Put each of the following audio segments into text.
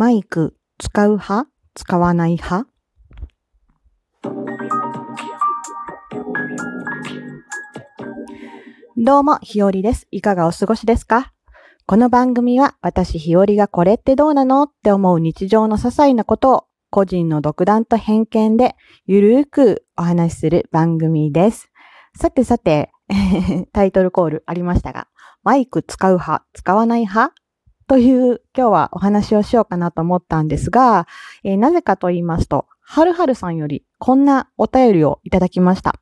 マイク使う派？使わない派？どうも、ひよりです。いかがお過ごしですか？この番組は私ひよりがこれってどうなのって思う日常の些細なことを個人の独断と偏見でゆるーくお話しする番組です。さてさて、タイトルコールありましたが、マイク使う派、使わない派？という今日はお話をしようかなと思ったんですが、えー、なぜかと言いますと、はるはるさんよりこんなお便りをいただきました。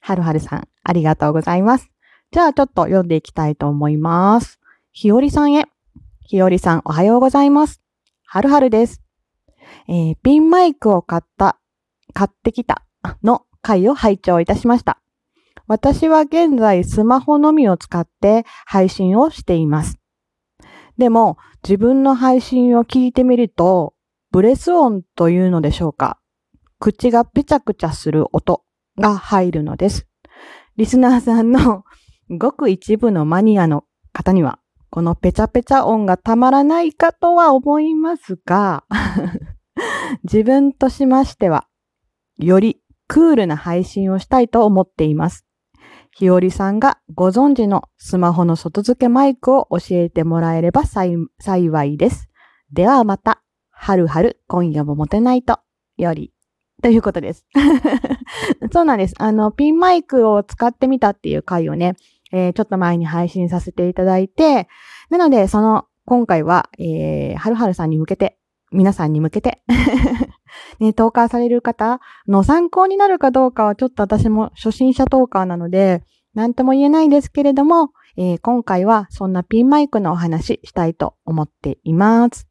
はるはるさん、ありがとうございます。じゃあちょっと読んでいきたいと思います。ひよりさんへ。ひよりさん、おはようございます。はるはるです。えー、ピンマイクを買った、買ってきたの回を拝聴いたしました。私は現在スマホのみを使って配信をしています。でも、自分の配信を聞いてみると、ブレス音というのでしょうか。口がぺちゃくちゃする音が入るのです。リスナーさんのごく一部のマニアの方には、このペチャペチャ音がたまらないかとは思いますが、自分としましては、よりクールな配信をしたいと思っています。ひよりさんがご存知のスマホの外付けマイクを教えてもらえれば幸いです。ではまた、はるはる今夜もモテないと、より。ということです。そうなんです。あの、ピンマイクを使ってみたっていう回をね、えー、ちょっと前に配信させていただいて、なので、その、今回は、えー、はるはるさんに向けて、皆さんに向けてね、投稿される方の参考になるかどうかはちょっと私も初心者トーカーなので、なんとも言えないですけれども、えー、今回はそんなピンマイクのお話したいと思っています。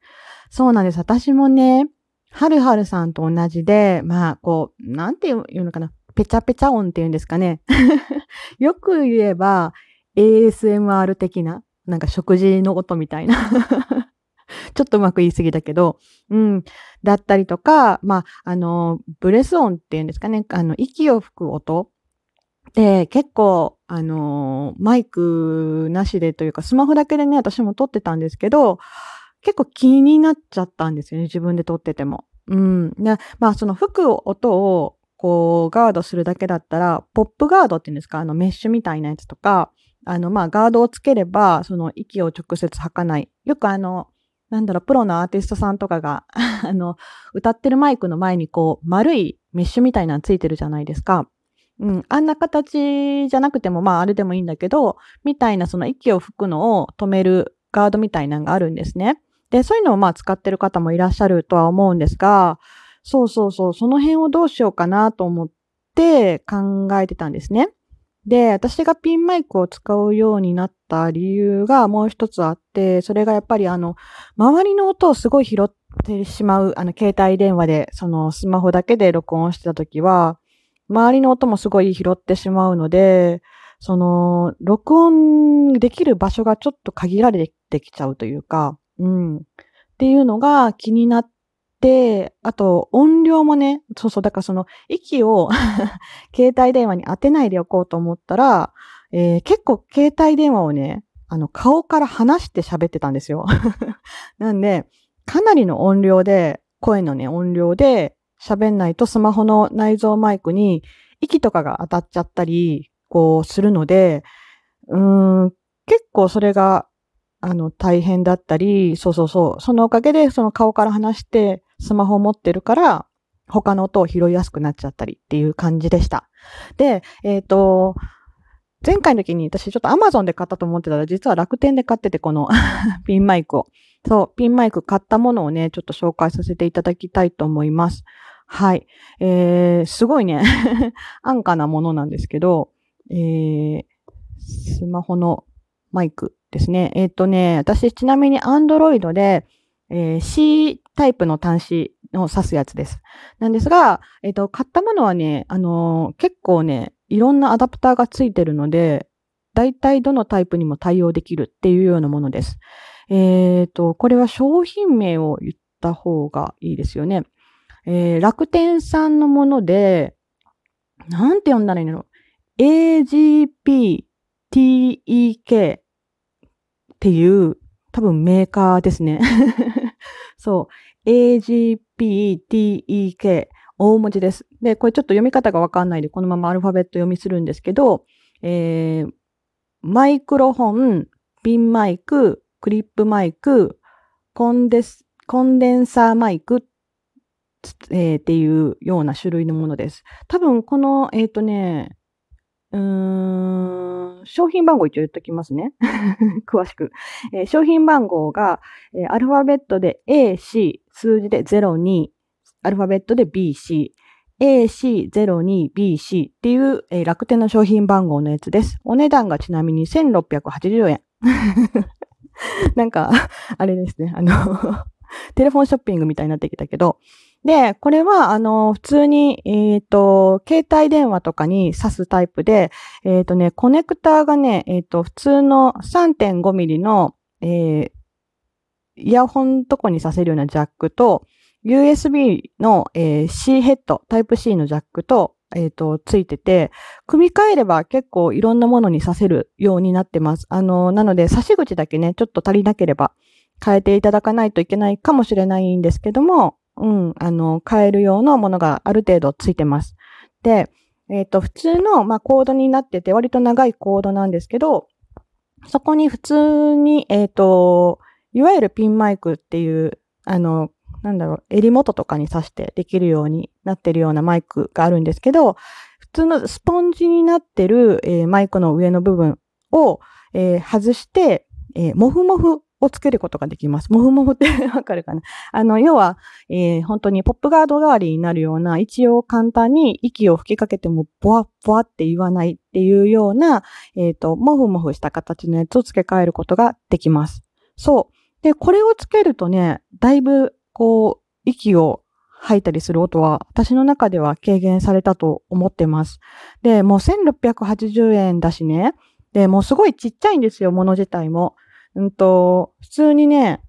そうなんです。私もね、はるはるさんと同じで、まあ、こう、なんていうのかな。ペチャペチャ音っていうんですかね。よく言えば、ASMR 的な、なんか食事の音みたいなちょっとうまく言い過ぎだけど、うん。だったりとか、まあ、あの、ブレス音っていうんですかね。あの、息を吹く音で、結構、あの、マイクなしでというか、スマホだけでね、私も撮ってたんですけど、結構気になっちゃったんですよね。自分で撮ってても。うん。で、まあ、その吹く音を、こう、ガードするだけだったら、ポップガードっていうんですか？あの、メッシュみたいなやつとか、あの、まあ、ガードをつければ、その、息を直接吐かない。よくあの、なんだろう、プロのアーティストさんとかが あの、歌ってるマイクの前にこう、丸いメッシュみたいなのついてるじゃないですか。うん、あんな形じゃなくても、まあ、あれでもいいんだけど、みたいなその息を吹くのを止めるガードみたいなのがあるんですね。で、そういうのをまあ使ってる方もいらっしゃるとは思うんですが、そうそうそう、その辺をどうしようかなと思って考えてたんですね。で、私がピンマイクを使うようになった理由がもう一つあって、それがやっぱりあの、周りの音をすごい拾ってしまう、あの、携帯電話で、そのスマホだけで録音してた時は、周りの音もすごい拾ってしまうので、その、録音できる場所がちょっと限られてきちゃうというか、うん。っていうのが気になって、あと音量もね、そうそう、だからその息を 携帯電話に当てないでおこうと思ったら、えー、結構携帯電話をね、あの顔から離して喋ってたんですよ。なんで、かなりの音量で、声のね、音量で喋んないとスマホの内蔵マイクに息とかが当たっちゃったり、こうするので、うーん、結構それがあの、大変だったり、そうそうそう。そのおかげで、その顔から離して、スマホを持ってるから、他の音を拾いやすくなっちゃったりっていう感じでした。で、えっ、ー、と、前回の時に私ちょっと Amazon で買ったと思ってたら、実は楽天で買ってて、この ピンマイクを。そう、ピンマイク買ったものをね、ちょっと紹介させていただきたいと思います。はい。えー、すごいね 安価なものなんですけど、えー、スマホのマイクですね。えっ、ー、とね、私ちなみに Android で、えー、C タイプの端子を指すやつです。なんですが、えっ、ー、と、買ったものはね、あのー、結構ね、いろんなアダプターがついてるので、大体どのタイプにも対応できるっていうようなものです。えっ、と、これは商品名を言った方がいいですよね。え楽天さんのもので、なんて読んだらいいの ?AGP TEK っていう多分メーカーですね。そう。AGPTEK。大文字です。で、これちょっと読み方がわかんないで、このままアルファベット読みするんですけど、えー、マイクロフォン、ピンマイク、クリップマイク、コンデス、コンデンサーマイク、えー、っていうような種類のものです。多分この、えっ、ー、とね、うーん、商品番号一応言っときますね。詳しく。えー、商品番号が、えー、アルファベットで AC、数字で02、アルファベットで BC、AC02BC っていう、えー、楽天の商品番号のやつです。お値段がちなみに1680円。なんか、あれですね。あの テレフォンショッピングみたいになってきたけど、で、これは、あの、普通に、えっ、ー、と、携帯電話とかに挿すタイプで、えっ、ー、とね、コネクターがね、えっ、ー、と、普通の3.5ミリの、えー、イヤホンとこに挿せるようなジャックと、USB の、えー、C ヘッド、タイプ C のジャックと、えっ、と、ついてて、組み替えれば結構いろんなものに挿せるようになってます。あの、なので、差し口だけね、ちょっと足りなければ変えていただかないといけないかもしれないんですけども、うん、あの、買えるようなものがある程度ついてます。で、えっ、ー、と、普通の、まあ、コードになってて、割と長いコードなんですけど、そこに普通に、えっ、ー、と、いわゆるピンマイクっていう、あの、なんだろう、襟元とかに挿してできるようになってるようなマイクがあるんですけど、普通のスポンジになってる、えー、マイクの上の部分を、えー、外して、えー、もふもふをつけることができます。もふもふって わかるかな？あの、要は、えー、本当にポップガード代わりになるような、一応簡単に息を吹きかけても、ボワッボワって言わないっていうような、えっ、ー、と、もふもふした形のやつを付け替えることができます。そう。で、これをつけるとね、だいぶ、こう、息を吐いたりする音は、私の中では軽減されたと思ってます。で、もう1680円だしね。で、もうすごいちっちゃいんですよ、もの自体も。うんと、普通にね、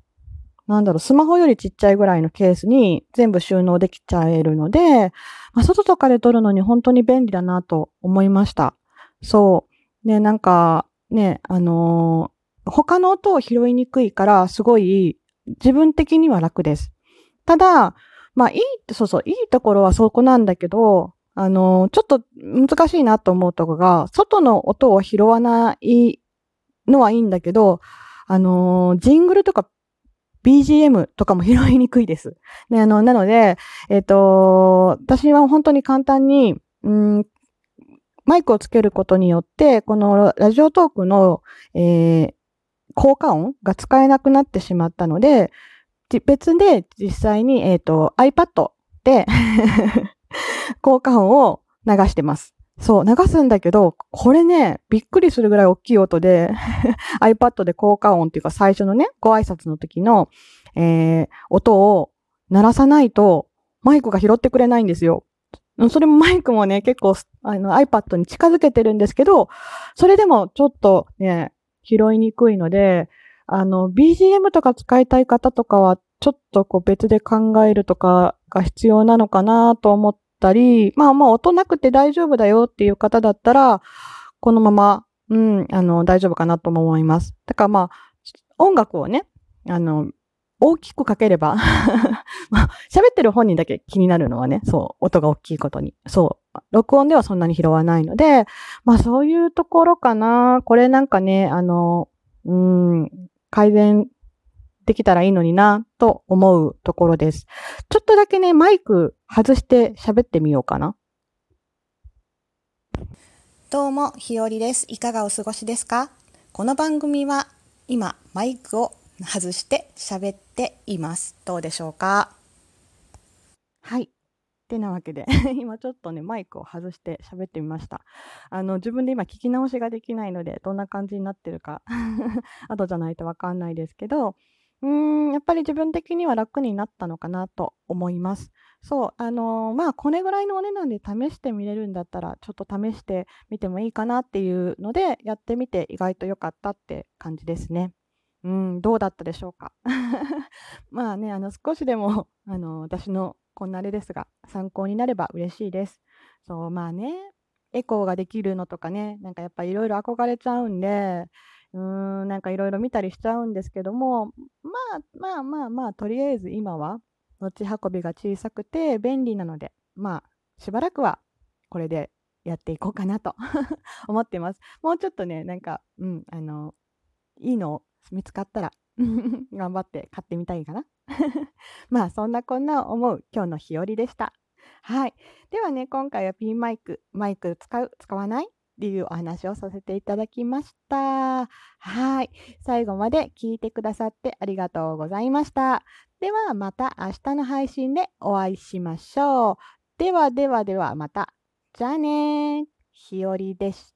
なんだろう、スマホよりちっちゃいぐらいのケースに全部収納できちゃえるので、まあ、外とかで撮るのに本当に便利だなと思いました。そう。ね、なんか、ね、あのー、他の音を拾いにくいから、すごい自分的には楽です。ただ、まあいいって、そうそう、いいところはそこなんだけど、あのー、ちょっと難しいなと思うとこが、外の音を拾わないのはいいんだけど、あのー、ジングルとか BGM とかも拾いにくいです。ね、あの、なので、えっ、ー、と、私は本当に簡単に、うん、マイクをつけることによって、このラジオトークの、えー、効果音が使えなくなってしまったので、別で実際に、えっ、ー、と、iPad で 効果音を流してます。そう、流すんだけど、これね、びっくりするぐらい大きい音で iPad で効果音っていうか最初のね、ご挨拶の時の、えー、音を鳴らさないと、マイクが拾ってくれないんですよ。それもマイクもね、結構あの iPad に近づけてるんですけど、それでもちょっとね、拾いにくいので、あの、BGM とか使いたい方とかは、ちょっとこう別で考えるとかが必要なのかなと思ったり、まあまあ音なくて大丈夫だよっていう方だったら、このまま、うん、あの、大丈夫かなとも思います。だからまあ、音楽をね、あの、大きくかければ まあ喋ってる本人だけ気になるのはね、そう、音が大きいことに。そう、録音ではそんなに拾わないので、まあそういうところかな。これなんかね、あの、うん、改善できたらいいのになと思うところです。ちょっとだけね、マイク外して喋ってみようかな。どうも、ひよりです。いかがお過ごしですか？この番組は今マイクを外して喋っています。どうでしょうか？はい。ってなわけで 今ちょっとね、マイクを外して喋ってみました。あの、自分で今聞き直しができないので、どんな感じになってるか 後じゃないとわかんないですけど、うーん、やっぱり自分的には楽になったのかなと思います。そう、あのー、まあ、これぐらいのお値段で試してみれるんだったら、ちょっと試してみてもいいかなっていうので、やってみて意外と良かったって感じですね。うん、どうだったでしょうか？まあね、あの、少しでも、あの、私のこんなあれですが、参考になれば嬉しいです。そう、まあね、エコーができるのとかね、なんかやっぱいろいろ憧れちゃうんで、うーん、なんかいろいろ見たりしちゃうんですけども、まあまあまあまあ、とりあえず今は持ち運びが小さくて便利なので、まあ、しばらくはこれでやっていこうかなと 思ってます。もうちょっとね、なんか、うん、あの、いいの見つかったら 頑張って買ってみたいかな まあ、そんなこんな思う今日の日和でした。はい。ではね、今回はピンマイク、マイク使う、使わないっていうお話をさせていただきました。はい。最後まで聞いてくださってありがとうございました。ではまた明日の配信でお会いしましょう。ではではではまた。じゃあねー。ひよりでした。